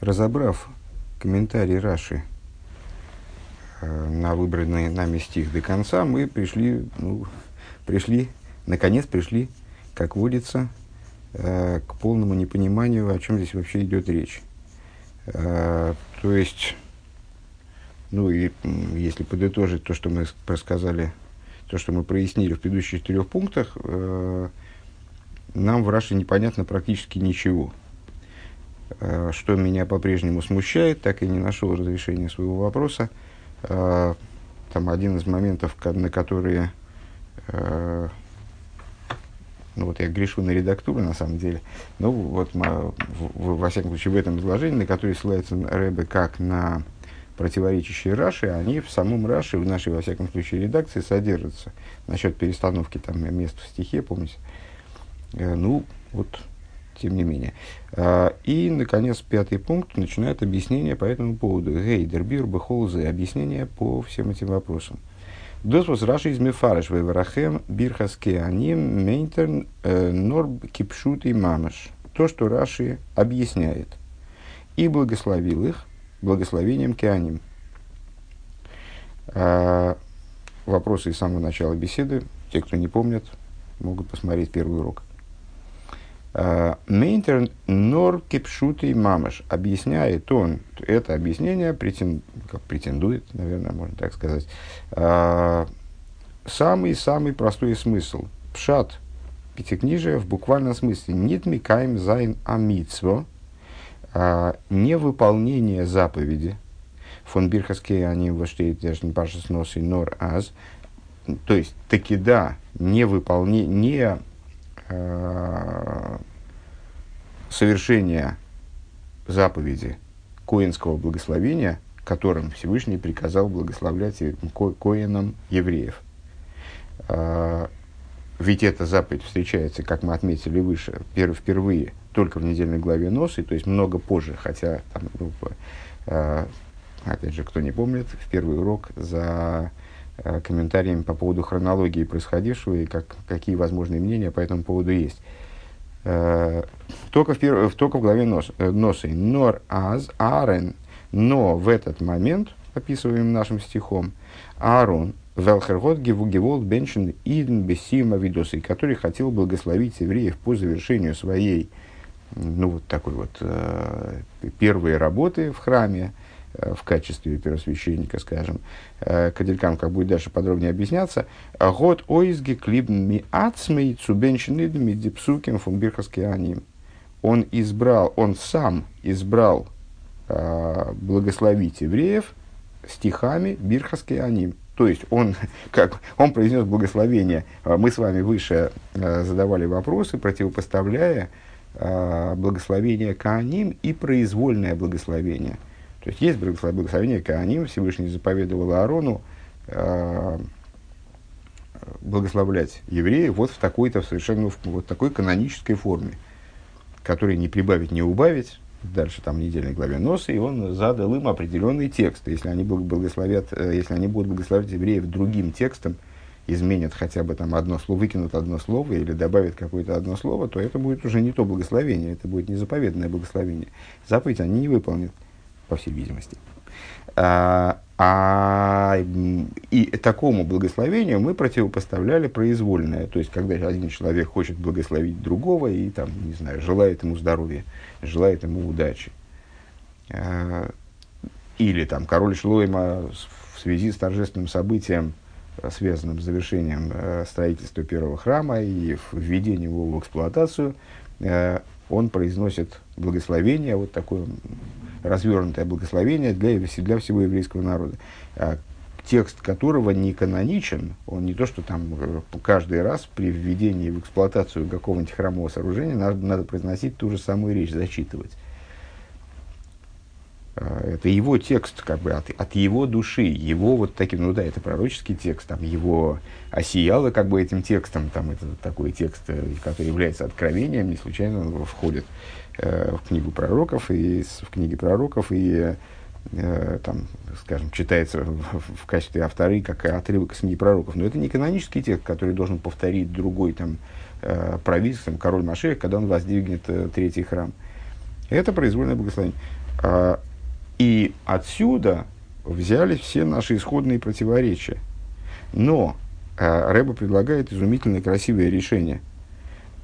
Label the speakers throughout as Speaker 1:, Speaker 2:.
Speaker 1: разобрав комментарий Раши э, на выбранный нами стих до конца, мы пришли, ну, пришли, наконец пришли, как водится, э, к полному непониманию, о чем здесь вообще идет речь. Э, то есть, ну и если подытожить то, что мы рассказали, то, что мы прояснили в предыдущих четырех пунктах, нам в Раше непонятно практически ничего. Э, что меня по-прежнему смущает, так и не нашел разрешения своего вопроса. Э, там один из моментов, на которые э, ну вот я грешу на редактуру на самом деле, ну вот во всяком случае в этом изложении, на который ссылается Рэбе как на противоречащие Раши, они в самом Раши, в нашей, во всяком случае, редакции содержатся. Насчет перестановки там мест в стихе, помните? Ну, вот тем не менее. А, и, наконец, пятый пункт начинает объяснение по этому поводу. Гейдер, бир, бехолзы, объяснение по всем этим вопросам. Досвос Раши из Мефареш Веварахем Бирхаске Аним Мейнтерн э, Норб Кипшут и Мамаш. То, что Раши объясняет. И благословил их благословением Кеаним. А, вопросы из самого начала беседы. Те, кто не помнят, могут посмотреть первый урок. מיינט ער נאָר כפשוטו ממש. Объясняет он, это объяснение претен, как претендует, наверное, можно так сказать, самый-самый простой смысл. פשט пятикнижие в буквальном смысле. ניט מקיים זיין המצוה. Невыполнение заповеди. Фон Бирхаске они воштеет даже не пашес нос и нор аз. То есть, таки да, невыполнение, не совершения заповеди коинского благословения, которым Всевышний приказал благословлять ко коинам евреев. А, ведь эта заповедь встречается, как мы отметили выше, впервые только в недельной главе Носы, то есть много позже, хотя, там, ну, а, опять же, кто не помнит, в первый урок за а, комментариями по поводу хронологии происходившего и как, какие возможные мнения по этому поводу есть. Э, только в, перв... только в главе нос... Э, носы. Нор аз арен. Но в этот момент, описываем нашим стихом, Аарон, Велхергот Гевугевол Беншин Иден Бессима Видосы, который хотел благословить евреев по завершению своей, ну, вот такой вот э, первой работы в храме, в качестве первосвященника, скажем, э, Каделькам, как будет дальше подробнее объясняться, год ойзги клиб ми ацмей цубеншинидами дипсуким фунбирхаски аним. Он избрал, он сам избрал э, благословить евреев стихами бирхаски аним. То есть он, как, он произнес благословение. Мы с вами выше задавали вопросы, противопоставляя благословение Кааним и произвольное благословение – то есть есть благословение Кааним, Всевышний заповедовал Аарону э, благословлять евреев вот в такой-то совершенно вот такой канонической форме, которой не прибавить, не убавить. Дальше там недельной главе носа, и он задал им определенный текст. Если они, благословят, э, если они будут благословлять евреев другим текстом, изменят хотя бы там одно слово, выкинут одно слово или добавят какое-то одно слово, то это будет уже не то благословение, это будет незаповедное благословение. Заповедь они не выполнят по всей видимости. А, а, и такому благословению мы противопоставляли произвольное. То есть, когда один человек хочет благословить другого и, там, не знаю, желает ему здоровья, желает ему удачи. А, или там король Шлойма в связи с торжественным событием, связанным с завершением э, строительства первого храма и введением его в эксплуатацию, э, он произносит благословение, вот такое развернутое благословение для, для всего еврейского народа, а, текст которого не каноничен, он не то, что там э, каждый раз при введении в эксплуатацию какого-нибудь храмового сооружения надо, надо произносить ту же самую речь, зачитывать. А, это его текст, как бы от, от его души, его вот таким, ну да, это пророческий текст, там его осияло как бы этим текстом, там это такой текст, э, который является откровением, не случайно он входит э, в книгу пророков, и в книге пророков, и э, там, скажем, читается в, в качестве авторы как отрывок из книги пророков. Но это не канонический текст, который должен повторить другой там э, правитель, король Машех, когда он воздвигнет э, третий храм. Это произвольное благословение. И отсюда взялись все наши исходные противоречия. Но а, Рэба предлагает изумительное красивое решение.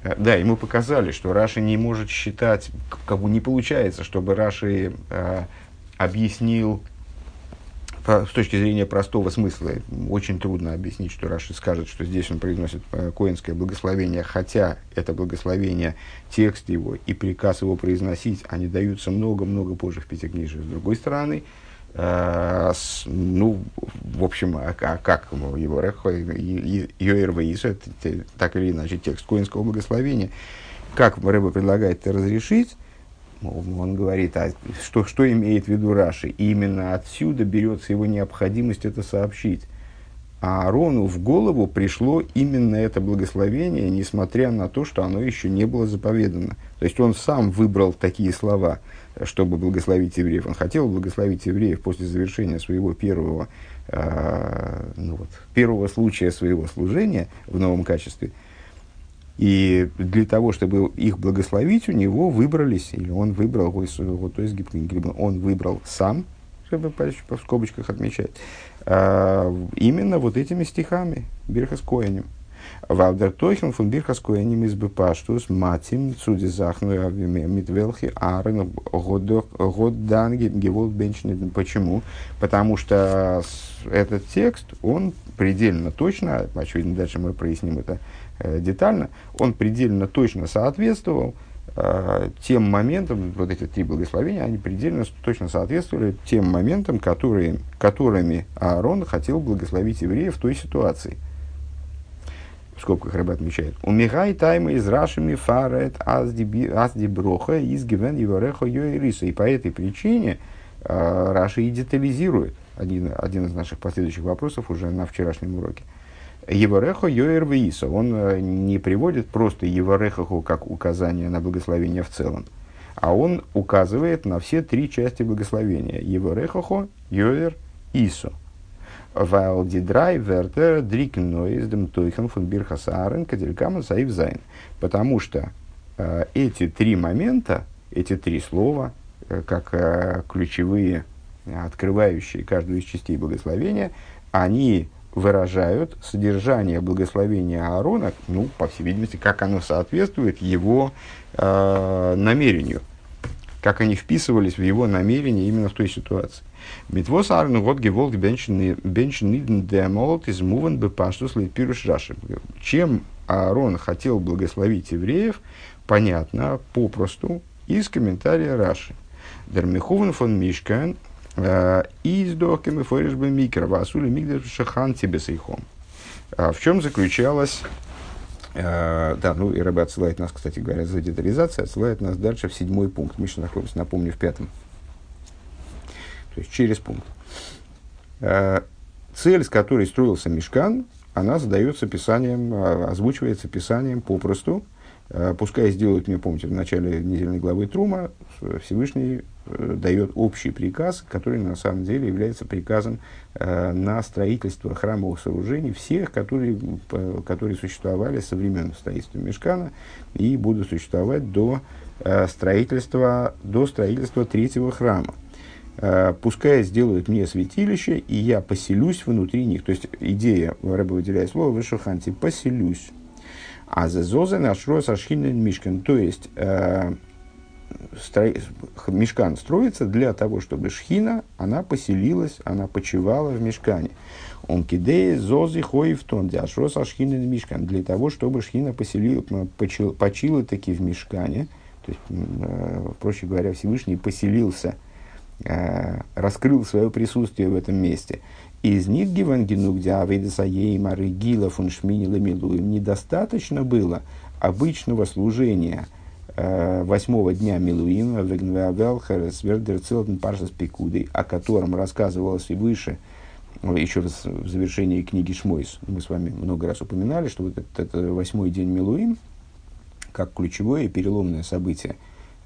Speaker 1: А, да, ему показали, что Раши не может считать, как бы не получается, чтобы Раши а, объяснил с точки зрения простого смысла очень трудно объяснить, что Раши скажет, что здесь он произносит э, коинское благословение, хотя это благословение, текст его и приказ его произносить, они даются много-много позже в Пятикнижии. С другой стороны, э, с, ну, в общем, а, а как его Рехо, Йоэр Ваису, так или иначе, текст коинского благословения, как Рэба предлагает это разрешить, он говорит, а что, что имеет в виду Раши? И именно отсюда берется его необходимость это сообщить. А Аарону в голову пришло именно это благословение, несмотря на то, что оно еще не было заповедано. То есть он сам выбрал такие слова, чтобы благословить евреев. Он хотел благословить евреев после завершения своего первого, э, ну вот, первого случая своего служения в новом качестве – и для того, чтобы их благословить, у него выбрались, или он выбрал, вот, то есть он выбрал сам, чтобы в скобочках отмечать, а, именно вот этими стихами Бирхаскоянем. Валдер Тойхен фон Бирхаскоянем из Бепаштус Матим Цуди Захну Митвелхи Арен Годданги Геволд Бенчнет. Почему? Потому что этот текст, он предельно точно, очевидно, дальше мы проясним это детально, он предельно точно соответствовал э, тем моментам, вот эти три благословения, они предельно точно соответствовали тем моментам, которые, которыми Аарон хотел благословить евреев в той ситуации. В скобках рыба отмечает. Умигай тайма из рашами фарет азди броха из гивен евореха йоириса. И по этой причине э, Раши и детализирует один, один из наших последующих вопросов уже на вчерашнем уроке. Э, Еварехо Йоэр Виисо. Он э, не приводит просто Еварехаху как указание на благословение в целом, а он указывает на все три части благословения. Еварехахо Йоэр Исо. Вайл дидрай вертер дрикен ноиздем тойхен фун бирхасарен каделькаман. Потому что э, эти три момента, эти три слова, э, как э, ключевые, открывающие каждую из частей благословения, они выражают содержание благословения Аарона, ну, по всей видимости, как оно соответствует его э, намерению, как они вписывались в его намерение именно в той ситуации. Митвос Аарон вот геволт бенчен демолт из муван бы паштус пируш раши. Чем Аарон хотел благословить евреев, понятно, попросту, из комментария Раши. Дермихувен фон Мишкан Э, и с дохками форишбы микро, васули мигдаш шахан тебе сейхом. А в чем заключалась Uh, да, ну и Рэбе отсылает нас, кстати говоря, за детализацией, отсылает нас дальше в седьмой пункт. Мы сейчас находимся, напомню, в пятом. То есть через пункт. Uh, цель, с которой строился Мешкан, она задается писанием, озвучивается писанием попросту. Uh, пускай сделают, мне помните, в начале недельной главы Трума, Всевышний Э, дает общий приказ, который на самом деле является приказом э, на строительство храмовых сооружений, всех, которые, которые существовали со времен строительства Мешкана и будут существовать до, э, строительства, до строительства третьего храма. Э, пускай сделают мне святилище, и я поселюсь внутри них. То есть идея, Рэба выделяет слово, вышуханти, поселюсь. А за зозен ашрос ашхинен мишкан. То есть, э, стро... мешкан строится для того, чтобы шхина, она поселилась, она почивала в мешкане. Он кидея хои в тон, диашрос ашхина мешкан, для того, чтобы шхина поселила, почила, почила таки в мешкане, то есть, э, проще говоря, Всевышний поселился, э, раскрыл свое присутствие в этом месте. Из них гивангену, где авейдаса ей мары гила фун шминила недостаточно было обычного служения – Э, восьмого дня Милуима Паршас Пикудой, о котором рассказывалось и выше, еще раз в завершении книги Шмойс, мы с вами много раз упоминали, что вот этот, этот восьмой день Милуим, как ключевое и переломное событие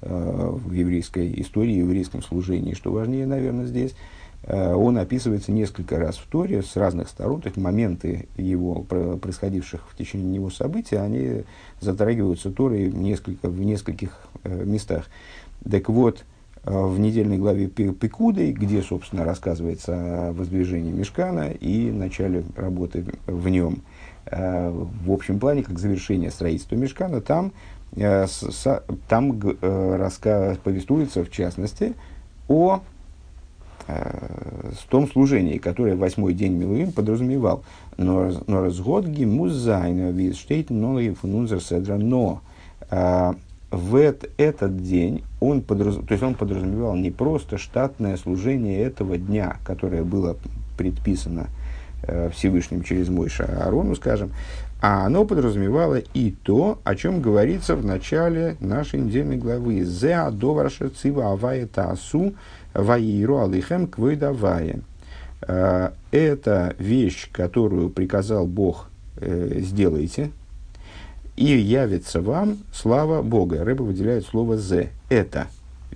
Speaker 1: э, в еврейской истории, в еврейском служении, что важнее, наверное, здесь – Э, он описывается несколько раз в Торе с разных сторон, то есть моменты его происходивших в течение него событий, они затрагиваются Торой несколько, в нескольких э, местах. Так вот, в недельной главе Пикуды, где, собственно, рассказывается о воздвижении Мешкана и начале работы в нем. В общем плане, как завершение строительства Мешкана, там, там раска, повествуется, в частности, о в том служении, которое восьмой день Милуим подразумевал. Но разгод гимузайна визштейт ноги фунунзер седра. Но а, в этот день он, подраз... то есть он подразумевал не просто штатное служение этого дня, которое было предписано э, Всевышним через Мойша Аарону, скажем, а оно подразумевало и то, о чем говорится в начале нашей недельной главы. «Зе адоварша цива авая таасу ваиру алихем квейдавая». Э, это вещь, которую приказал Бог э, «сделайте», и явится вам слава Бога. Рыба выделяет слово «зе». Это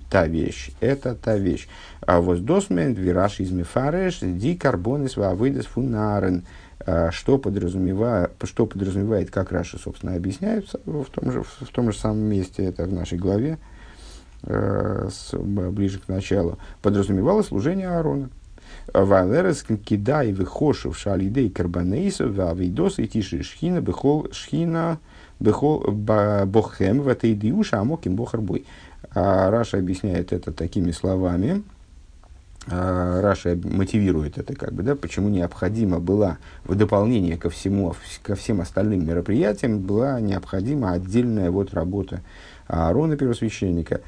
Speaker 1: та вещь, это та вещь. А воздосмент вираж из мифареш ди карбонис вавыдес фунарен. А что подразумевает, что подразумевает, как Раша, собственно, объясняется в том же, в том же самом месте, это в нашей главе, с, ближе к началу, подразумевало служение Аарона. Вайлерес кидай выхошев шалидей карбанейсов, вавидос и тиши шхина, бехол шхина, שכינה בכם, ותדעו שהמקום בחר בו. А Раши объясняет это такими словами, а, Раши мотивирует это, как бы, да, почему необходимо была в дополнение ко всему, ко всем остальным мероприятиям, была необходима отдельная вот работа Аарона первосвященника, а,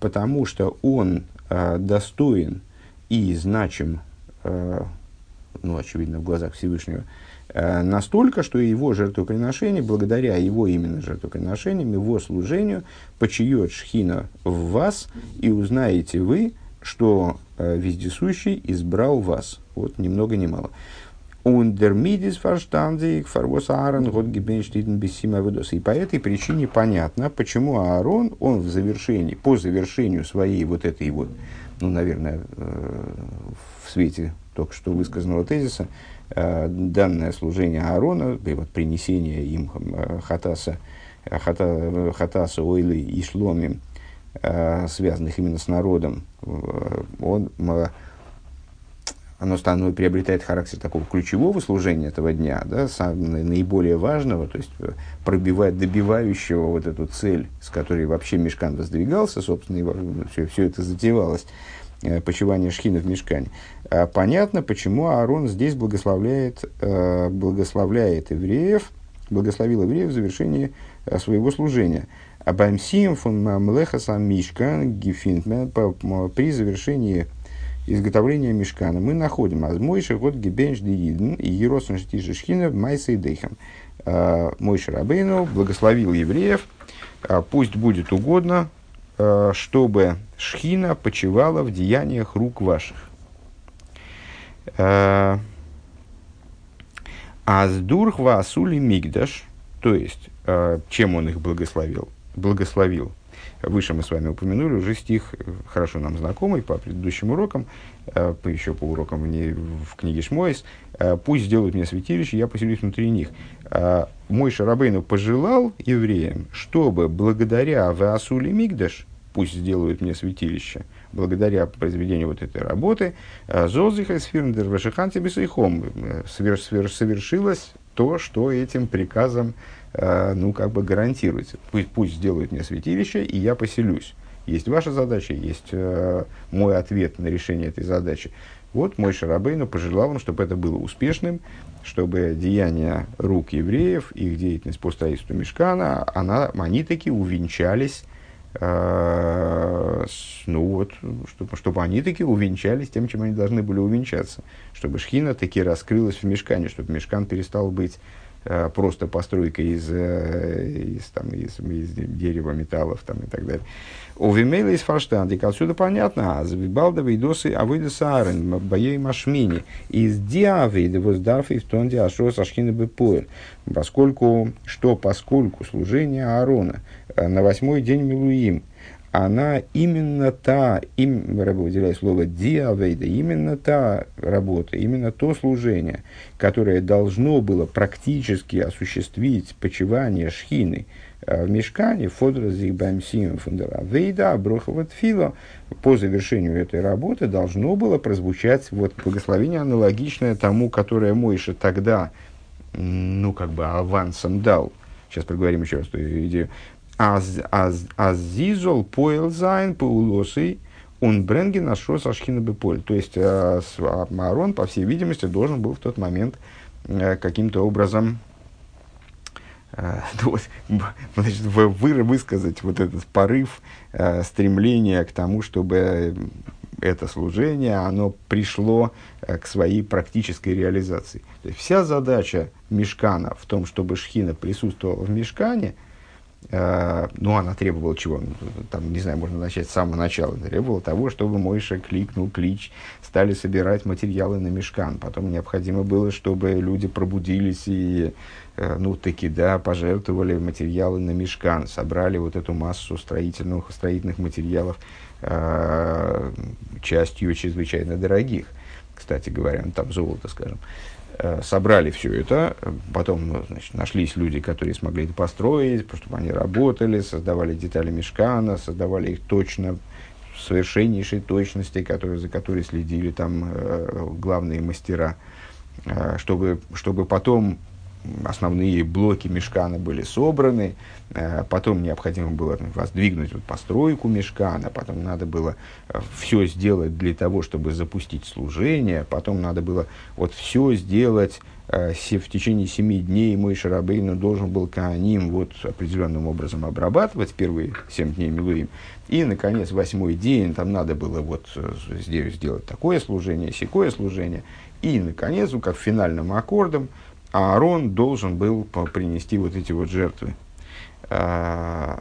Speaker 1: потому что он а, достоин и значим, ну, очевидно, в глазах Всевышнего, настолько, что его жертвоприношение, благодаря его именно жертвоприношениям, его служению, почиет шхина в вас, и узнаете вы, что вездесущий избрал вас. Вот, ни много ни мало. Ундермидис фарштандик фарвос Аарон год гибенштиден бессима И по этой причине понятно, почему Аарон, он в завершении, по завершению своей вот этой вот, ну, наверное, э, в свете только что высказанного тезиса, э, данное служение Аарона, вот принесение им э, хатаса, хата, хатаса ойлы и шломим, связанных именно с народом, он, оно становится, приобретает характер такого ключевого служения этого дня, да, самого наиболее важного, то есть э, пробивает, добивающего вот эту цель, с которой вообще Мешкан воздвигался, собственно, и все, все это затевалось, э, почивание шхина в Мешкане. Понятно, почему Аарон здесь благословляет, благословляет евреев, благословил евреев в завершении своего служения – Абаймсием фон Млехаса Мишка Гефинтмен при завершении изготовления мешкана мы находим Азмойши год Гебенш Дииден и Еросен Штиши Шхина Майса и Дейхам. А, Мойши Рабейну благословил евреев, а, пусть будет угодно, а, чтобы Шхина почивала в деяниях рук ваших. Аздурх Васули Мигдаш, то есть, чем он их благословил? благословил. Выше мы с вами упомянули уже стих, хорошо нам знакомый по предыдущим урокам, э, еще по урокам в книге Шмойс. «Э, «Пусть сделают мне святилище, я поселюсь внутри них». Э, мой Шарабейну пожелал евреям, чтобы благодаря Ваасули Мигдаш, пусть сделают мне святилище, благодаря произведению вот этой работы, Зозиха Сфирндер Вашиханти Бесайхом совершилось то, что этим приказом Э, ну, как бы гарантируется. Пусть, пусть сделают мне святилище, и я поселюсь. Есть ваша задача, есть э, мой ответ на решение этой задачи. Вот мой Шарабейну пожелал им, чтобы это было успешным, чтобы деяния рук евреев, их деятельность по строительству Мешкана, она, они таки увенчались, э, ну вот, чтобы, чтобы они таки увенчались тем, чем они должны были увенчаться. Чтобы Шхина таки раскрылась в Мешкане, чтобы Мешкан перестал быть Э, просто постройка из, э, из, там, из, из дерева, металлов там, и так далее. У Вимейла из Фарштандик, отсюда понятно, а Завибалда Вейдосы Авыда Саарен, Боей Машмини, из Диавида Воздарфи в Тонде Ашрос Ашхина Бепуэль, поскольку, что поскольку служение Аарона э, на восьмой день Милуим – она именно та, им, Рэбе выделяет слово диавейда, именно та работа, именно то служение, которое должно было практически осуществить почивание шхины в мешкане, פאָדערט זיך באַם סיום פון דער עבודה, ברכה ותפילה, по завершению этой работы должно было прозвучать вот благословение аналогичное тому, которое Мойша тогда, ну, как бы авансом дал. Сейчас проговорим еще раз эту идею. אַז, אַז, אַז עס זאָל פועל זיין פעולתו און ברענגען השראת השכינה בפועל. То есть э, Аарон, по всей видимости, должен был в тот момент э, каким-то образом э, ну, значит, вы, высказать вот этот порыв, стремление к тому, чтобы это служение, оно пришло к своей практической реализации. То есть вся задача Мешкана в том, чтобы Шхина присутствовала в Мешкане – ну, она требовала чего? Ну, там, не знаю, можно начать с самого начала. Требовала того, чтобы Мойша кликнул клич, стали собирать материалы на мешкан. Потом необходимо было, чтобы люди пробудились и, э, ну, таки, да, пожертвовали материалы на мешкан, собрали вот эту массу строительных, строительных материалов, э, частью чрезвычайно дорогих, кстати говоря, ну, там золото, скажем. Собрали все это, потом ну, значит, нашлись люди, которые смогли это построить, чтобы они работали, создавали детали мешкана, создавали их точно, в совершеннейшей точности, которые, за которой следили там э, главные мастера, э, чтобы, чтобы потом основные блоки мешкана были собраны, э, потом необходимо было воздвигнуть вот постройку мешкана, потом надо было э, все сделать для того, чтобы запустить служение, потом надо было вот все сделать э, в течение семи дней мой Шарабейну должен был Кааним вот определенным образом обрабатывать первые семь дней Милуим. И, наконец, восьмой день там надо было вот сделать такое служение, секое служение. И, наконец, ну, как финальным аккордом, Аарон должен был принести вот эти вот жертвы. А,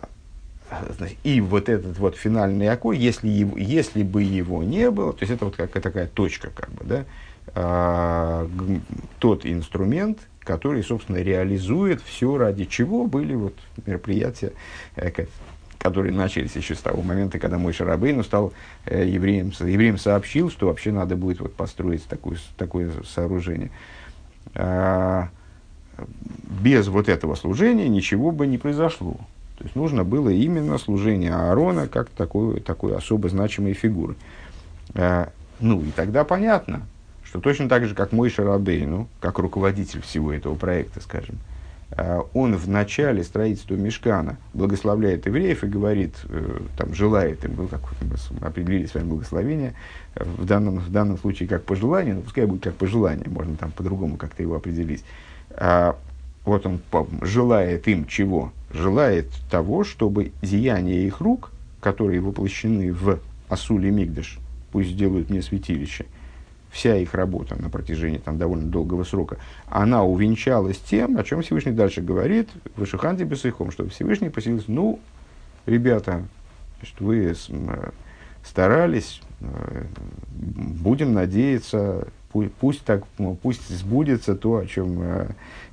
Speaker 1: и вот этот вот финальный окой, если, его, если бы его не было, то есть это вот какая такая точка, как бы, да, а, тот инструмент, который, собственно, реализует все, ради чего были вот мероприятия, э, которые начались еще с того момента, когда мой Шарабейну стал э, евреем, евреем сообщил, что вообще надо будет вот построить такое, такое сооружение. А, без вот этого служения ничего бы не произошло. То есть нужно было именно служение Аарона как такой, такой особо значимой фигуры. А, ну и тогда понятно, что точно так же, как мой Шарабейну, как руководитель всего этого проекта, скажем, а, он в начале строительства Мешкана благословляет евреев и говорит, э, там, желает им, ну, как мы определили с вами благословение, в данном, в данном случае как пожелание, но пускай будет как пожелание, можно там по-другому как-то его определить. А, вот он желает им чего? Желает того, чтобы деяния их рук, которые воплощены в Асуле Мигдаш, пусть сделают мне святилище, вся их работа на протяжении там, довольно долгого срока, она увенчалась тем, о чем Всевышний дальше говорит, в Ишуханте Бесыхом, что Всевышний поселился, ну, ребята, что вы старались, э, будем надеяться, пусть, так, пусть сбудется то, о чем, э,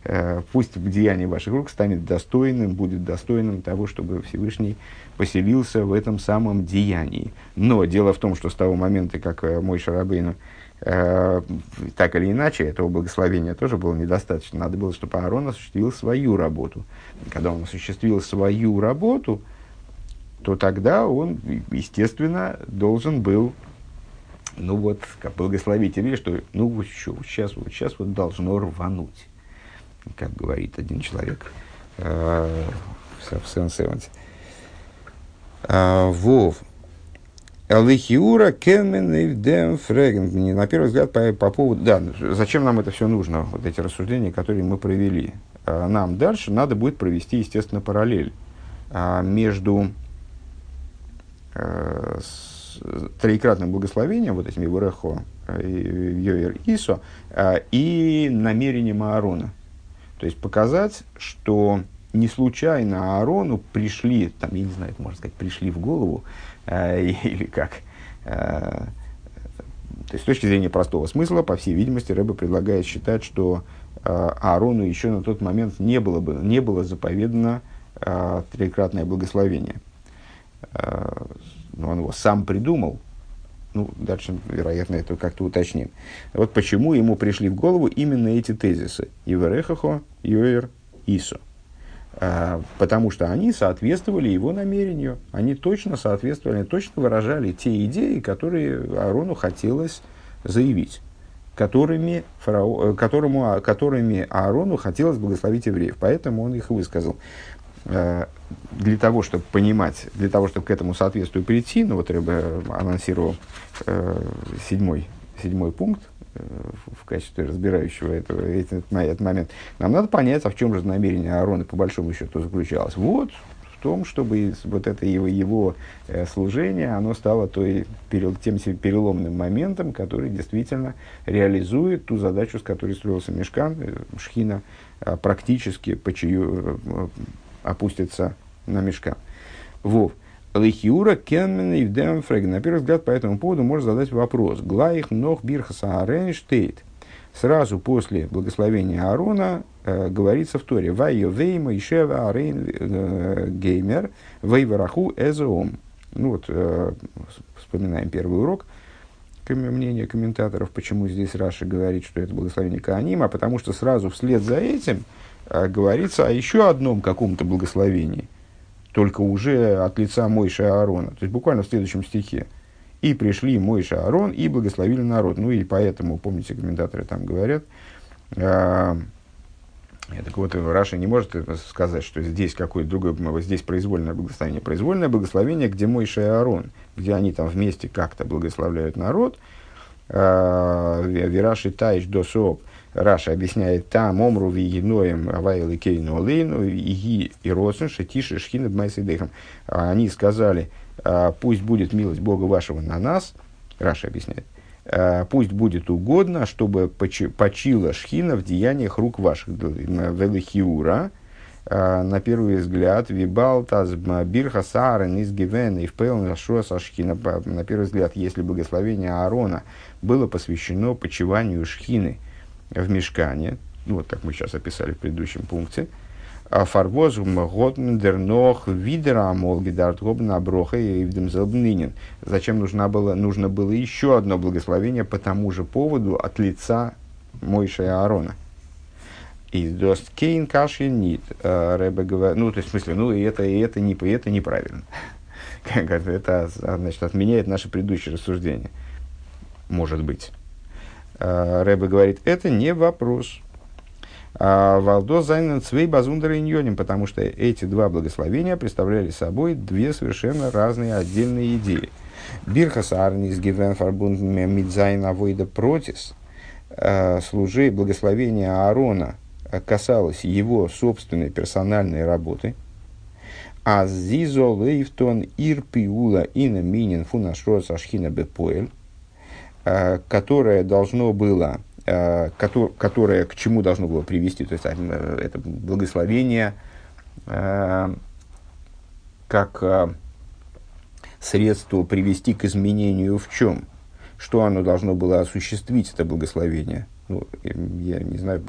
Speaker 1: э, пусть деяние ваших рук станет достойным, будет достойным того, чтобы Всевышний поселился в этом самом деянии. Но дело в том, что с того момента, как мой Шарабейну так или иначе, этого благословения тоже было недостаточно. Надо было, чтобы Аарон осуществил свою работу. Когда он осуществил свою работу, то тогда он, естественно, должен был, ну вот, как благословить или что, ну вот, что, сейчас, вот сейчас вот должно рвануть, как говорит один человек э, в Сен-Севенте. А, Вов. Алихиура Кенмен Ивдем Фреген. На первый взгляд, по, по поводу... Да, зачем нам это все нужно, вот эти рассуждения, которые мы провели? А, нам дальше надо будет провести, естественно, параллель а, между э, троекратным благословением, вот этими Вурехо, э, Йоер Исо, э, и намерением Аарона. То есть показать, что не случайно Аарону пришли, там, я не знаю, можно сказать, пришли в голову, или как. Э, то есть, с точки зрения простого смысла, по всей видимости, Рэба предлагает считать, что э, Аарону еще на тот момент не было, бы, не было заповедано э, трикратное благословение. Э, но он его сам придумал. Ну, дальше, вероятно, это как-то уточним. Вот почему ему пришли в голову именно эти тезисы. Иверехахо, Йоэр, Исо. Потому что они соответствовали его намерению, они точно соответствовали, точно выражали те идеи, которые Аарону хотелось заявить, которыми, фарао, которому, которыми Аарону хотелось благословить евреев, поэтому он их высказал. Для того, чтобы понимать, для того, чтобы к этому соответствию прийти, ну вот Рэбе анонсировал э, седьмой, седьмой пункт, в качестве разбирающего этого, этот, этот момент, нам надо понять, а в чем же намерение Аарона по большому счету заключалось. Вот в том, чтобы вот это его, его э, служение, оно стало той, тем переломным моментом, который действительно реализует ту задачу, с которой строился Мешкан, э, Шхина, э, практически по чью, опустится на Мешкан. Вов. Лихиура Кенмен и Фреген. На первый взгляд, по этому поводу можно задать вопрос. Глаих нох бирхаса арен штейт. Сразу после благословения Аарона э, говорится в Торе. Вайо вейма ишева арен э, геймер вейвараху эзоом. Ну вот, э, вспоминаем первый урок мнение комментаторов, почему здесь Раша говорит, что это благословение Каанима, потому что сразу вслед за этим э, говорится о еще одном каком-то благословении – только уже от лица Мойша Аарона. То есть буквально в следующем стихе. И пришли Мойша Аарон и благословили народ. Ну и поэтому, помните, комментаторы там говорят, э, так вот, Раши не может сказать, что здесь какое-то другое, здесь произвольное благословение. Произвольное благословение, где Мойша и Аарон, где они там вместе как-то благословляют народ. Э, ווי רש"י טייטש דאָס אָפּ – Раши объясняет, там אמרו ויהי נועם הוי' אלקינו עלינו יהי רצון שתשרה שכינה במעשה ידיכם. Они сказали, «А, пусть будет милость Бога вашего на нас, Раша объясняет, «А, пусть будет угодно, чтобы почила шхина в деяниях рук ваших. Велихиура, а, на первый взгляд, вибал таз бирха саарен из гивена и впел на шхина. На первый взгляд, если благословение Аарона было посвящено почиванию шхины – в мешкане, ну, вот как мы сейчас описали в предыдущем пункте, а фарвозум готмендернох видера молгидарт гобна броха и вдемзелбнинин. Зачем нужно было, нужно было еще одно благословение по тому же поводу от лица Мойша и Аарона. И дост кейн каши нит. А, Рэбе говорит, ну, то есть, в смысле, ну, и это, и это, не, и это неправильно. это, значит, отменяет наше предыдущее рассуждение. Может быть. Э, Рэбе говорит, это не вопрос. ווייל דאָ זיינען צוויי באַזונדער ענינים, потому что эти два благословения представляли собой две совершенно разные отдельные идеи. ברכת אהרן איז געווען פאַרבונדן מיט זיין עבודה פרטית, э, служи благословения Аарона касалось его собственной персональной работы, אַז זי זאָל אויפטאָן איר פעולה אין ענין פון השראת השכינה בפועל, которое должно было, э, которое к чему должно было привести, то есть э, это благословение как средство привести к изменению в чем? Что оно должно было осуществить, это благословение? Ну, я не знаю,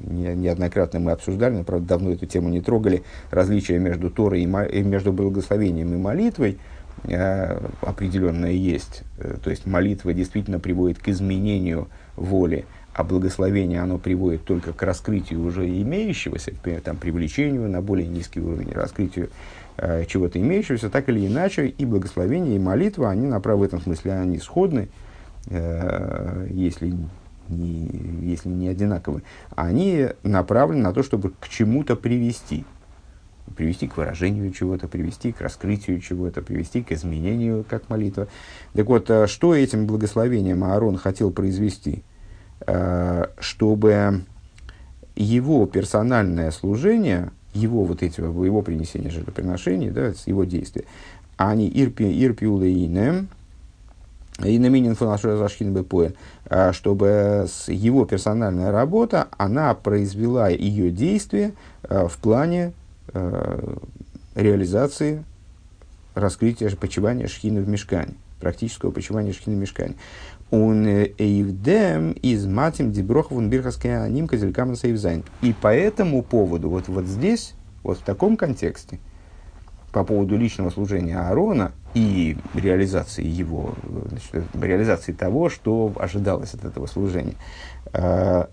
Speaker 1: неоднократно мы обсуждали, но, правда, давно эту тему не трогали, различия между Торой и, между благословением и молитвой – Э, определенное есть. Э, то есть молитва действительно приводит к изменению воли, а благословение оно приводит только к раскрытию уже имеющегося, к там, привлечению на более низкий уровень, раскрытию э, чего-то имеющегося, так или иначе, и благословение, и молитва, они направо в этом смысле, они сходны, э, если не, если не одинаковы, они направлены на то, чтобы к чему-то привести – привести к выражению чего-то, привести к раскрытию чего-то, привести к изменению, как молитва. Так вот, э, что этим благословением Аарон хотел произвести? Э, чтобы его персональное служение, его вот эти, его принесение жертвоприношений, да, его действия, они ирпи, ирпиулейнем, и наминин зашкин бепоэн, э, чтобы его персональная работа, она произвела ее действие в плане э, реализации раскрытия почивания шхины в мешкане, практического почивания шхины в мешкане. Он э, эйвдем из матим деброховун бирхаская аним козелькам сейвзайн. И по этому поводу, вот, вот здесь, вот в таком контексте, по поводу личного служения Аарона и реализации его, значит, реализации того, что ожидалось от этого служения, э,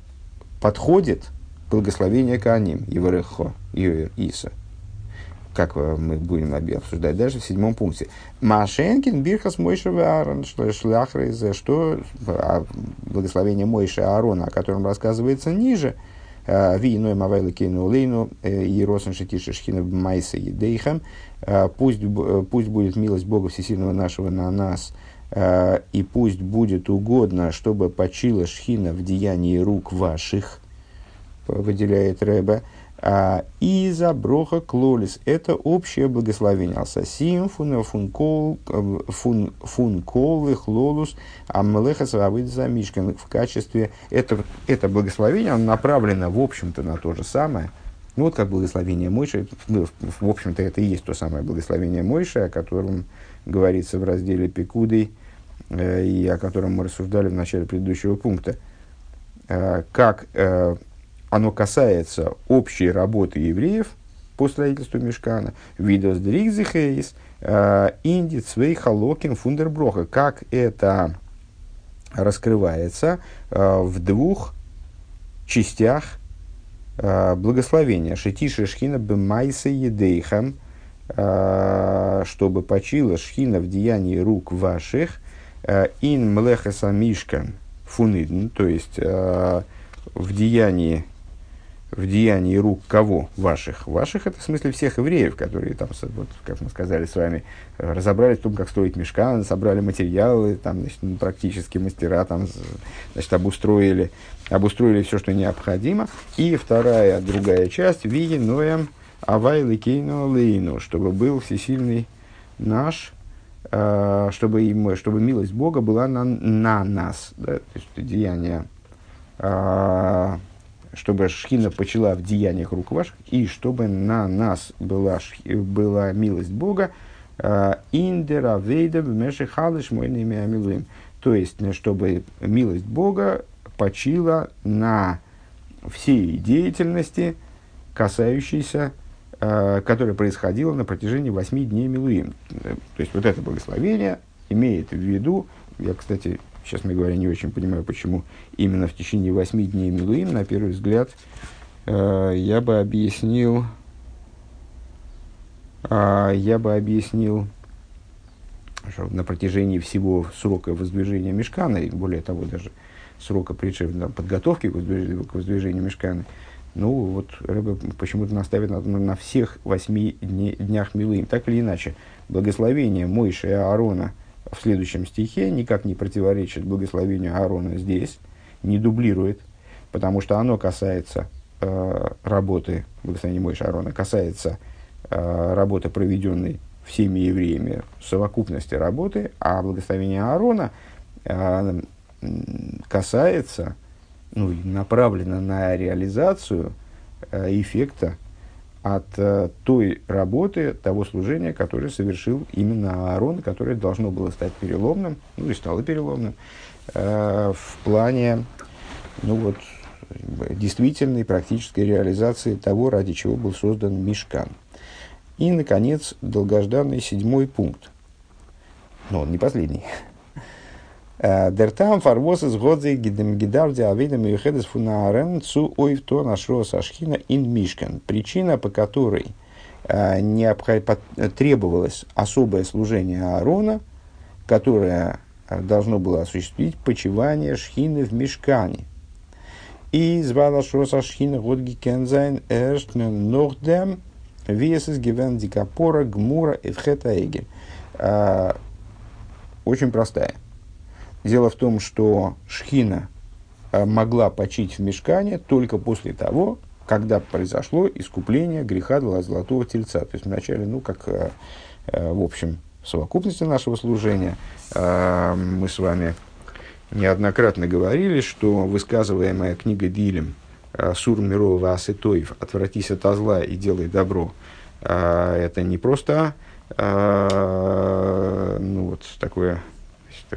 Speaker 1: подходит благословение Кааним, Еврехо, Иса, как мы будем обсуждать дальше в седьмом пункте. Машенкин, Бирхас, Мойша, Аарон, Шляхрейзе, что а, благословение Мойши Аарона, о котором рассказывается ниже, Ви иной мавайлы кейну лейну и росен шитиши шхина майса едейхам. Пусть, пусть будет милость Бога Всесильного нашего на нас, и пусть будет угодно, чтобы почила шхина в деянии рук ваших, выделяет Рэба. А, и за броха клолис. Это общее благословение. Алсасим фун фун фун фун колы хлолус амлеха савид за мишкан в качестве это это благословение оно направлено в общем-то на то же самое. Ну вот как благословение Мойши, ну, в общем-то это и есть то самое благословение Мойши, о котором говорится в разделе Пикудой э, и о котором мы рассуждали в начале предыдущего пункта. Э, как э, оно касается общей работы евреев по строительству мешкана, видос дригзихейс, э, инди цвей халокин фундерброха, как это раскрывается э, в двух частях э, благословения. Шитиша шхина бемайса едейхам, чтобы почила шхина в деянии рук ваших, ин млехаса мишкан фунидн, то есть в деянии в деянии рук кого? Ваших. Ваших это в смысле всех евреев, которые там, вот, как мы сказали с вами, разобрались в том, как строить мешкан, собрали материалы, там, значит, ну, практически мастера там, значит, обустроили, обустроили все, что необходимо. И вторая, другая часть, видиноем авай ликейну лейну, чтобы был всесильный наш, э, чтобы, им, чтобы милость Бога была на, на нас. Да, то есть деяние э, чтобы шхина почила в деяниях рук ваших, и чтобы на нас была, была милость Бога, э, индера вейда мешехалыш мой милуем. То есть, э, чтобы милость Бога почила на всей деятельности, касающейся, э, которая происходила на протяжении восьми дней Милуим. То есть, вот это благословение имеет в виду, я, кстати, Сейчас, мы говоря, не очень понимаю, почему именно в течение восьми дней Милуим, на первый взгляд, э, я бы объяснил, э, я бы объяснил, что на протяжении всего срока воздвижения мешкана, и более того, даже срока предшественной подготовки к воздвижению, к воздвижению мешкана, ну, вот Рэбе почему-то наставит на, на всех восьми дне, днях Милуим. Так или иначе, благословение Мойши и Аарона – в следующем стихе никак не противоречит благословению Аарона здесь, не дублирует, потому что оно касается э, работы, благословения Мойша Аарона, касается э, работы, проведенной всеми евреями, совокупности работы, а благословение Аарона э, касается, ну, направлено на реализацию э, эффекта от э, той работы, того служения, которое совершил именно Аарон, которое должно было стать переломным, ну и стало переломным, э, в плане ну вот, действительной практической реализации того, ради чего был создан Мишкан. И, наконец, долгожданный седьмой пункт. Но он не последний. Дертам фарвос из годзе гидем гидарде авидам юхедес фунаарен цу ойвто нашро сашхина ин мишкан. Причина, по которой э, необход... требовалось особое служение Аарона, которое должно было осуществить почивание шхины в мешкане. И звала шроса шхина годги кензайн эрштнен нохдем весес гивен дикапора гмура эвхета эгель. Очень простая. Дело в том, что Шхина э, могла почить в мешкане только после того, когда произошло искупление греха золотого тельца. То есть вначале, ну, как э, э, в общем, совокупности нашего служения, мы с вами неоднократно говорили, что высказываемая книга Дилем «Сур мирова асетоев» «Отвратись от зла и делай добро» это не просто ну, вот такое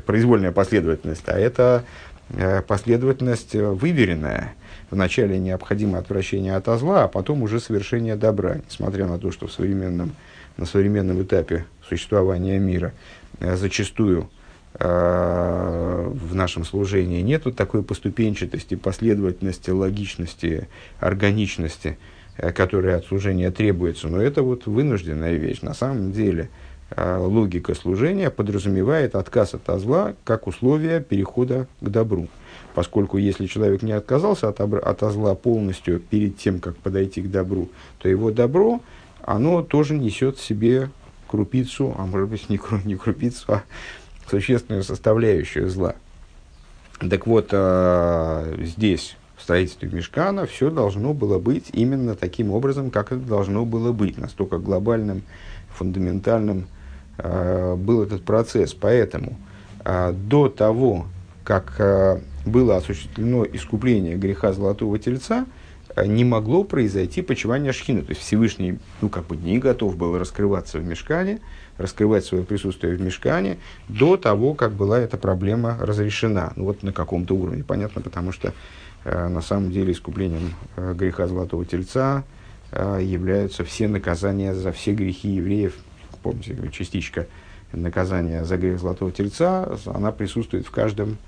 Speaker 1: произвольная последовательность, а это э, последовательность э, выверенная. Вначале необходимо отвращение от зла, а потом уже совершение добра, несмотря на то, что в современном, на современном этапе существования мира э, зачастую в нашем служении нет такой поступенчатости, последовательности, логичности, органичности, которое от служения требуется, но это вот вынужденная вещь. На самом деле логика служения подразумевает отказ от зла как условие перехода к добру. Поскольку если человек не отказался от, от зла полностью перед тем, как подойти к добру, то его добро, оно тоже несет в себе крупицу, а может быть не, не крупицу, а существенную составляющую зла. Так вот, э, здесь, в строительстве Мешкана, все должно было быть именно таким образом, как это должно было быть. Настолько глобальным, фундаментальным был этот процесс. Поэтому э, до того, как э, было осуществлено искупление греха Золотого Тельца, э, не могло произойти почивание Шхина. То есть Всевышний, ну, как бы не готов был раскрываться в Мешкане, раскрывать свое присутствие в мешкане до того, как была эта проблема разрешена. Ну вот на каком-то уровне, понятно, потому что э, на самом деле искуплением э, греха Золотого Тельца э, являются все наказания за все грехи евреев. Помните, частичка наказания за грех Золотого Тельца, она присутствует в каждом,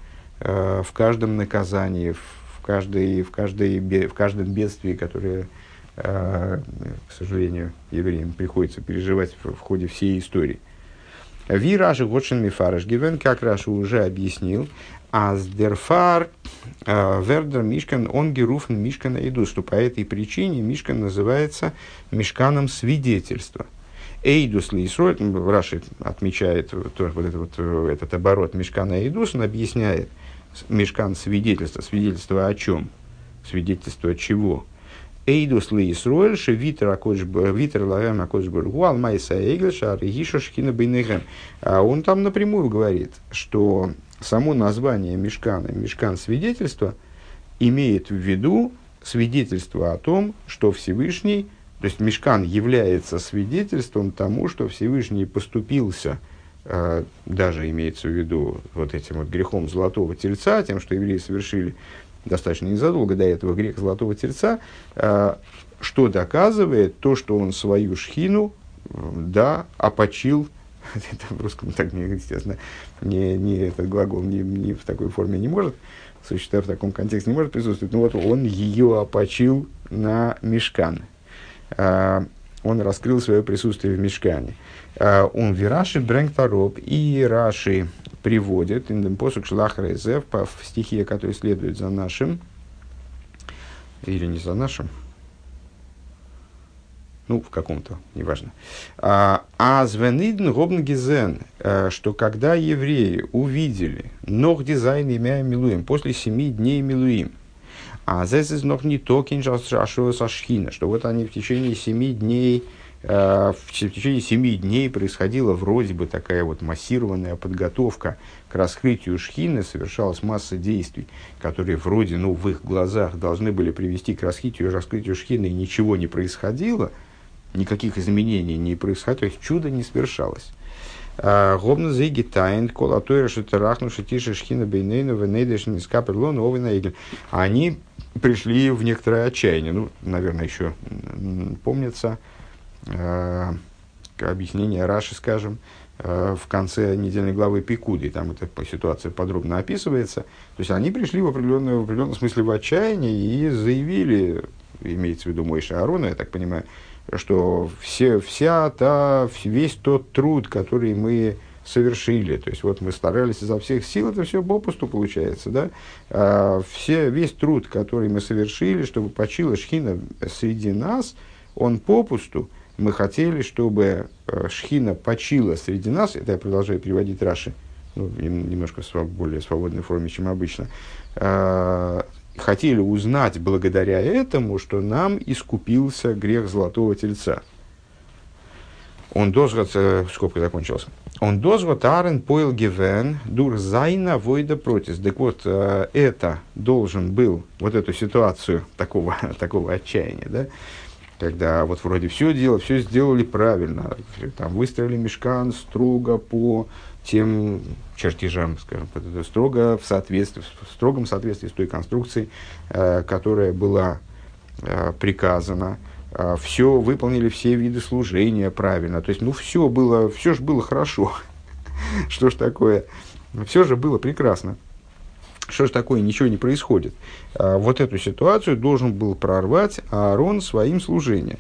Speaker 1: э, в каждом наказании, в, каждой, в, каждой, в каждом бедствии, которое Э, к сожалению, евреям приходится переживать в, ходе всей истории. Ви Раши Готшин Мифараш Гивен, как Раша уже объяснил, а сдерфар э, Вердер Мишкан, он геруфн Мишкана иду, что по этой причине Мишкан называется Мишканом свидетельства. Эйдус Лейсроль, Раши отмечает тоже вот, это, вот э, этот оборот Мишкана Эйдус, он объясняет Мишкан свидетельства. Свидетельство о чем? Свидетельство чего? Эйдус ли Исруэль, ше витер витер лавем акодж бургу, алмайса эйглша, аригиша шхина бейнегем. А он там напрямую говорит, что само название Мешкана, Мешкан свидетельства, имеет в виду свидетельство о том, что Всевышний, то есть Мешкан является свидетельством тому, что Всевышний поступился, э, даже имеется в виду вот этим вот грехом золотого тельца, тем, что евреи совершили достаточно незадолго до этого грех Золотого Тельца, э, что доказывает то, что он свою шхину, да, опочил, это в русском так, не, естественно, не, не этот глагол не, не в такой форме не может существовать, в таком контексте не может присутствовать, но вот он ее опочил на мешкан. Э, он раскрыл свое присутствие в мешкане. Э, он вираши брэнгтароп и раши приводит индемпосук шлах резев в стихе, который следует за нашим, или не за нашим, ну, в каком-то, неважно. А, а звенидн гобн гизен, э, что когда евреи увидели ног дизайн имя Милуим, после семи дней Милуим, а здесь ног не то кинжал сашхина, что вот они в течение семи дней Э, в течение семи дней происходила вроде бы такая вот массированная подготовка к раскрытию шхины, совершалась масса действий, которые вроде, ну, в их глазах должны были привести к раскрытию, раскрытию шхины, и ничего не происходило, никаких изменений не происходило, то есть чудо не совершалось. Гобна зиги тайн, кола тойра шатарахну шатиша шхина бейнейну венейдеш нискаперлон овина Они пришли в некоторое отчаяние. Ну, наверное, еще помнится, э, объяснение Раши, скажем, э, в конце недельной главы Пикуды, там эта ситуация подробно описывается. То есть они пришли в определенном, в определенном смысле в отчаяние и заявили, имеется в виду Мойша Аарона, я так понимаю, что все, вся та, весь тот труд, который мы совершили, то есть вот мы старались изо всех сил, это все попусту получается, да, а все, весь труд, который мы совершили, чтобы почила шхина среди нас, он попусту, мы хотели, чтобы э, Шхина почила среди нас, это я продолжаю переводить Раши, ну, немножко в более свободной форме, чем обычно, э, хотели узнать благодаря этому, что нам искупился грех Золотого Тельца. Он дозгот, э, скобка закончилась. און דאָס האָט אהרן פועל געווען דורך זיין עבודה פרטית. Так вот, это должен был, вот эту ситуацию такого, такого отчаяния, да, когда вот вроде все дело, все сделали правильно, там выстроили мешкан строго по тем чертежам, скажем, строго в, соответствии, в строгом соответствии с той конструкцией, э, которая была э, приказана. Э, все выполнили все виды служения правильно. То есть, ну, все было, все же было хорошо. Что ж такое? Все же было прекрасно. что же такое, ничего не происходит. Вот эту ситуацию должен был прорвать Аарон своим служением,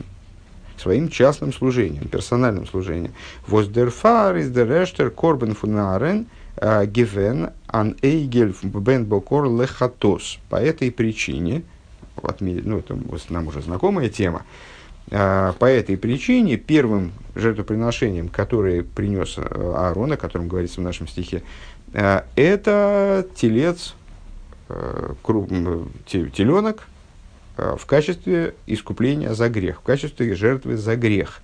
Speaker 1: своим частным служением, персональным служением. Воздерфар из дерештер корбен фунарен гивен ан эйгель бен бокор лехатос. По этой причине, ну, это нам уже знакомая тема, а, по этой причине первым жертвоприношением, которое принес э, Аарон, о котором говорится в нашем стихе, э, это телец, э, теленок в качестве искупления за грех, в качестве жертвы за грех.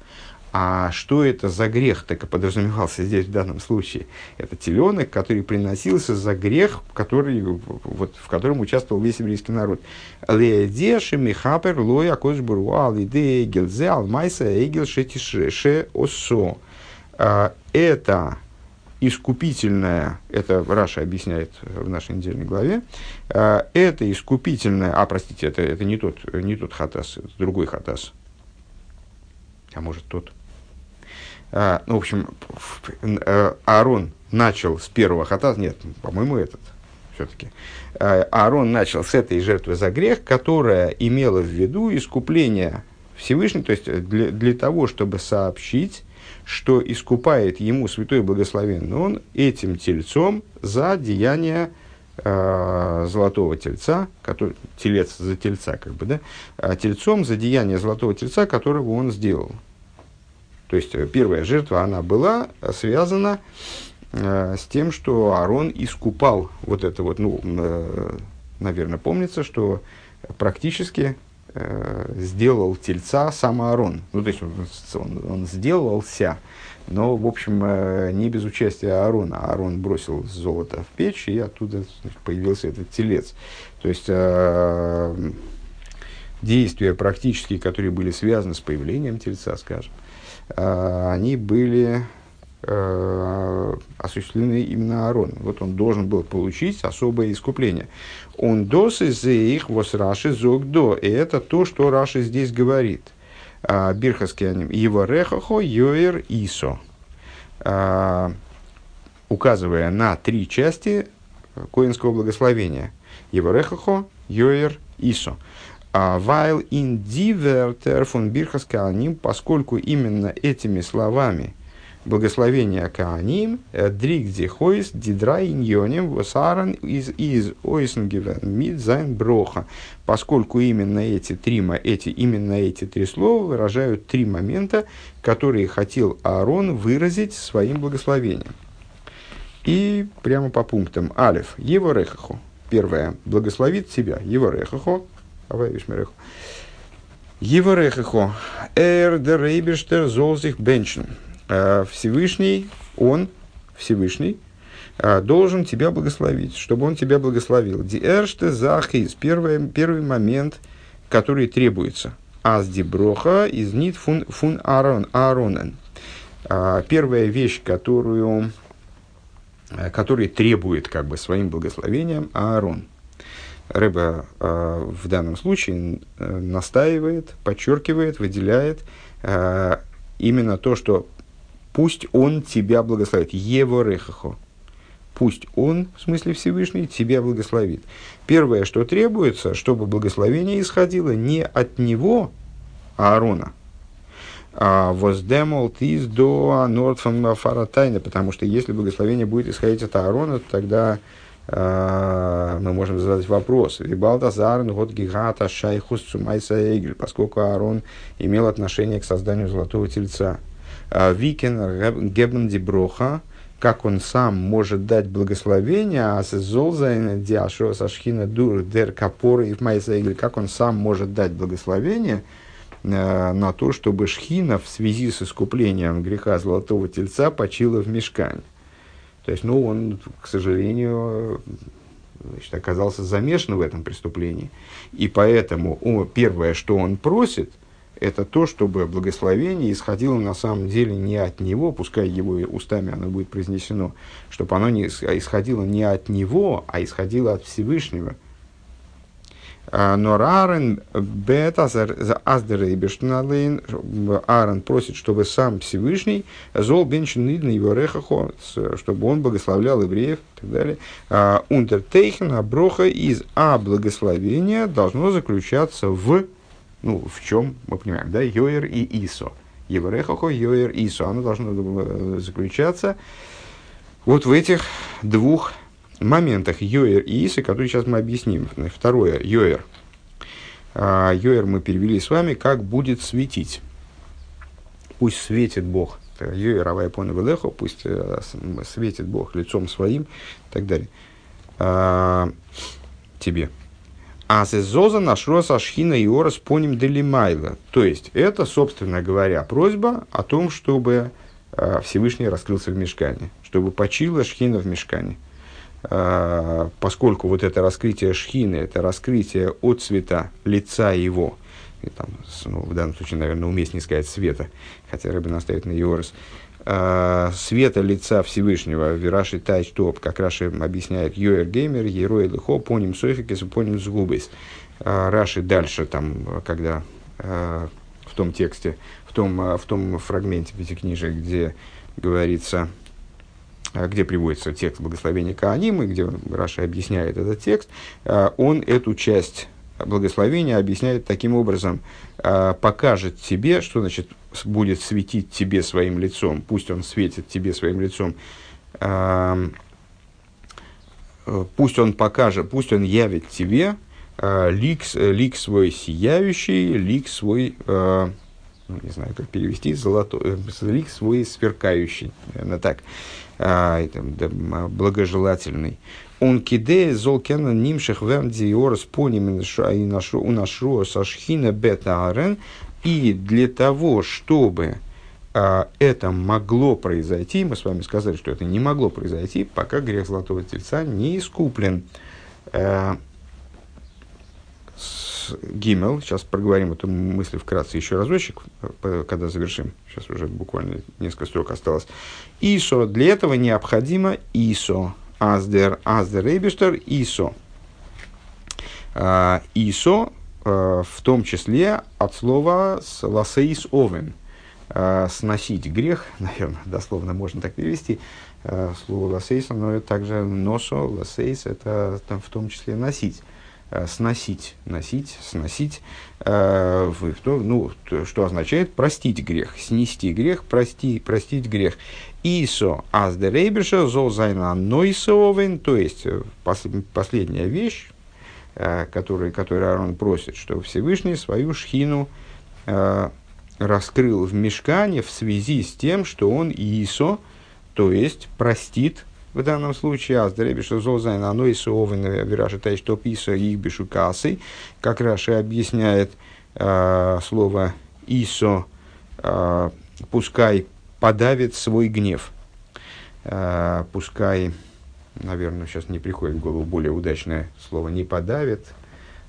Speaker 1: А что это за грех, так и подразумевался здесь в данном случае? Это теленок, который приносился за грех, который, вот, в котором участвовал весь еврейский народ. Леедеши михапер лоя кошбруа лиде гелзе алмайса эгел шетише осо. А, это искупительное, это Раша объясняет в нашей недельной главе, а, это искупительное, а, простите, это, это не, тот, не тот хатас, это другой хатас, а может тот, а, ну, в общем, э, Аарон начал с первого хата, нет, по-моему, этот все-таки. Аарон начал с этой жертвы за грех, которая имела в виду искупление Всевышнего, то есть для, для того, чтобы сообщить, что искупает ему святой благословенный он этим тельцом за деяние э, золотого тельца, который, телец за тельца, как бы, да, а тельцом за деяние золотого тельца, которого он сделал. То есть э, первая жертва, она была связана э, с тем, что Аарон искупал вот это вот, ну, э, наверное, помнится, что практически э, сделал тельца сам Аарон. Ну, то есть он, он, он сделался, но, в общем, э, не без участия Аарона. Аарон бросил золото в печь, и оттуда значит, появился этот телец. То есть э, действия практические, которые были связаны с появлением тельца, скажем, а, они были э, осуществлены именно Аароном. Вот он должен был получить особое искупление. און דאָס איז אויך וואָס רש"י זאָגט דאָ. И это то, что Раши здесь говорит. А, ברכת כהנים. יברכך יאר ישא. А, указывая на три части коинского благословения. יברכך יאר ישא. ווייל אין די ווערטער פון ברכת כהנים, поскольку именно этими словами благословения כהנים, дрик дихойс, дидра иньоним, восаран из из ойсенгевен мид зайн броха, поскольку именно эти три, эти, именно эти три слова выражают три момента, которые хотел Аарон выразить своим благословением. И прямо по пунктам. Алиф. Его рехаху. Первое. Благословит тебя. Его рехаху. Авайвишмереху. Еварехехо. Эр де рейберштер золзих бенчен. Э, Всевышний, он, Всевышний, э, должен тебя благословить, чтобы он тебя благословил. Диэрште захис. Первый, первый момент, который требуется. Аз диброха из нит фун, фун арон, аронен. Э, первая вещь, которую, который требует как бы своим благословением Аарон – Рэба э, в данном случае настаивает, подчеркивает, выделяет э, именно то, что пусть он тебя благословит. Его рехахо. Пусть он, в смысле Всевышний, тебя благословит. Первое, что требуется, чтобы благословение исходило не от него, Аарона, а воздемол тиз до нортфан фаратайна, потому что если благословение будет исходить от Аарона, тогда а, мы можем задать вопрос. וויבאַלד אַז ער, האָט געהאַט, שייכות, צו מעשה עגל, поскольку Аарон имел отношение к созданию золотого тельца. А, ווי קען געבן די ברכה, как он сам может дать благословение, а золзайн диашо сашхина дур дер капор и в как он сам может дать благословение, а, на то, чтобы Шхина в связи с искуплением греха золотого тельца почила в мешкане. То есть, ну, он, к сожалению, значит, оказался замешан в этом преступлении. И поэтому о, первое, что он просит, это то, чтобы благословение исходило на самом деле не от него, пускай его устами оно будет произнесено, чтобы оно не исходило не от него, а исходило от Всевышнего. А, но Аарон Аарон просит, чтобы сам Всевышний зол бенчин его рехахо, чтобы он благословлял евреев и так далее. Унтертейхен, оброха из А благословения должно заключаться в, ну, в чем, мы понимаем, да, Йоер и Исо. Еврехахо, Йоер, Исо. Оно должно э, заключаться вот в этих двух моментах Йоэр и Исы, которые сейчас мы объясним. Второе, Йоэр. А, Йоэр мы перевели с вами, как будет светить. Пусть светит Бог. Йоэр, Авай Велехо, пусть э, светит Бог лицом своим и так далее. А, тебе. А зоза наш рос ашхина и орос поним делимайла. То есть, это, собственно говоря, просьба о том, чтобы Всевышний раскрылся в мешкане, чтобы почила шхина в мешкане. Поскольку вот это раскрытие шхины, это раскрытие от цвета лица его, и там, ну, в данном случае, наверное, уместнее сказать света, хотя Рыбин настоит на Йорос, э, света лица Всевышнего, Вираши Тайч Топ, как Раши объясняет, Йоэр Геймер, Ерой Лихо, Поним Софикес, Поним Згубис. Э, Раши дальше, там, когда э, в том тексте, в том, в том фрагменте пятикнижия, где говорится, Э, где приводится текст благословения Кааним, и где Раша объясняет этот текст, э, он эту часть благословения объясняет таким образом, э, покажет тебе, что значит будет светить тебе своим лицом, пусть он светит тебе своим лицом, пусть он покажет, пусть он явит тебе лик, лик свой сияющий, лик свой, ну, не знаю, как перевести, золотой, лик свой сверкающий, наверное, так а, благожелательный. Он кидеет золкена нимших венди орс поним у нашу сашхина бета И для того, чтобы а, это могло произойти, мы с вами сказали, что это не могло произойти, пока грех Золотого Тельца не искуплен. А, Гимел, сейчас проговорим эту мысль вкратце еще разочек, когда завершим, сейчас уже буквально несколько строк осталось. ИСО, для этого необходимо ИСО, Аздер, Аздер Эйбиштер, ИСО. А, ИСО, а, в том числе от слова ласейс овен, а, сносить грех, наверное, дословно можно так перевести, слово לשאת, но также נשא, לשאת, это там, в том числе носить. Э, сносить, носить, сносить, э, в, ну, что означает простить грех, снести грех, прости, простить грех. ישא аздерейберша золзайна нойсовен, то есть э, пос, последняя вещь, э, которую, которую Аарон просит, что Всевышний свою шхину э, раскрыл в мешкане в связи с тем, что он Исо, то есть простит в данном случае, а что золзайн, оно и суовен, вираши тай, что писа их бешукасы, как Раши объясняет слово исо, пускай подавит свой гнев, э, пускай, наверное, сейчас не приходит в голову более удачное слово, не подавит,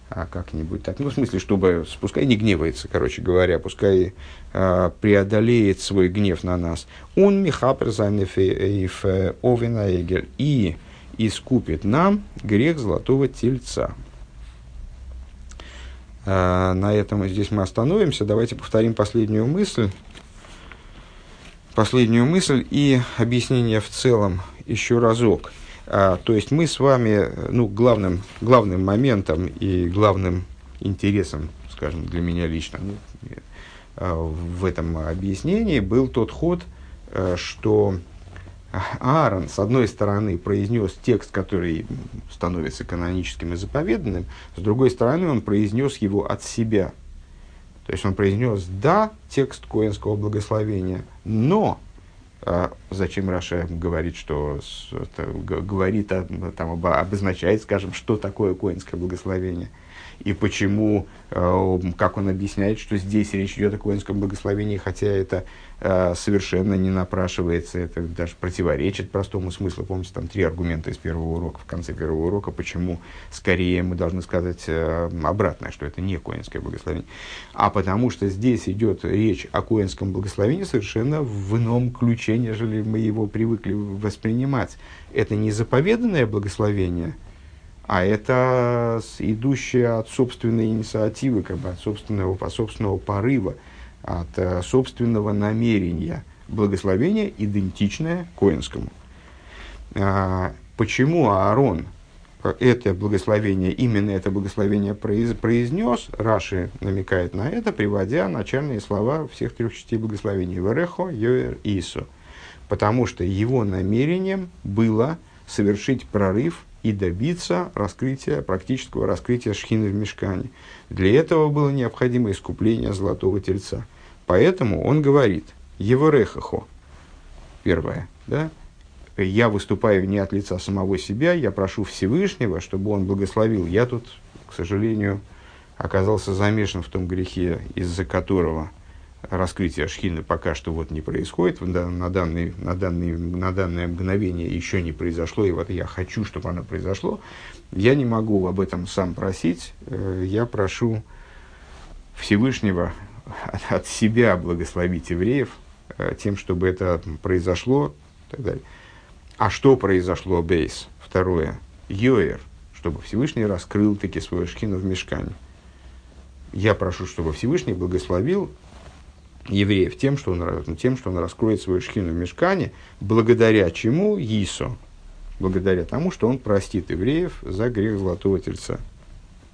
Speaker 1: а как-нибудь так. Ну, в смысле, чтобы, пускай не гневается, короче говоря, пускай э, преодолеет свой гнев на нас. Он михапер занеф овина эгер и искупит нам грех золотого тельца. Э, на этом здесь мы остановимся. Давайте повторим последнюю мысль. Последнюю мысль и объяснение в целом еще разок. А, то есть мы с вами, ну, главным, главным моментом и главным интересом, скажем, для меня лично, ну, а, в этом объяснении был тот ход, а, что Аарон, с одной стороны, произнес текст, который становится каноническим и заповеданным, с другой стороны, он произнес его от себя. То есть он произнес «да» текст Коинского благословения, но а зачем Раша говорит, что это, говорит, там, обозначает, скажем, что такое коинское благословение? И почему, э, как он объясняет, что здесь речь идет о коинском благословении, хотя это Э, совершенно не напрашивается, это даже противоречит простому смыслу. Помните, там три аргумента из первого урока, в конце первого урока, почему скорее мы должны сказать э, обратное, что это не коинское благословение. А потому что здесь идет речь о коинском благословении совершенно в ином ключе, нежели мы его привыкли воспринимать. Это не заповеданное благословение, а это идущее от собственной инициативы, как бы от собственного, от собственного порыва, от э, собственного намерения. Благословение идентичное коинскому. А, почему Аарон это благословение, именно это благословение произ, произнес, Раши намекает на это, приводя начальные слова всех трех частей благословения. Верехо, Йоэр, Ису. Потому что его намерением было совершить прорыв и добиться раскрытия, практического раскрытия шхины в мешкане. Для этого было необходимо искупление золотого тельца. Поэтому он говорит, Еворехахо, первое, да, я выступаю не от лица самого себя, я прошу Всевышнего, чтобы он благословил. Я тут, к сожалению, оказался замешан в том грехе, из-за которого раскрытие шхины пока что вот не происходит, на, данный, на, данный, на данное мгновение еще не произошло, и вот я хочу, чтобы оно произошло, я не могу об этом сам просить, э, я прошу Всевышнего от, себя благословить евреев э, тем, чтобы это произошло и так далее. А что произошло, Бейс? Второе. Йоэр, чтобы Всевышний раскрыл таки свою шхину в мешкане. Я прошу, чтобы Всевышний благословил евреев тем, что он, тем, что он раскроет свою шхину в мешкане, благодаря чему Исо, благодаря тому, что он простит евреев за грех золотого тельца.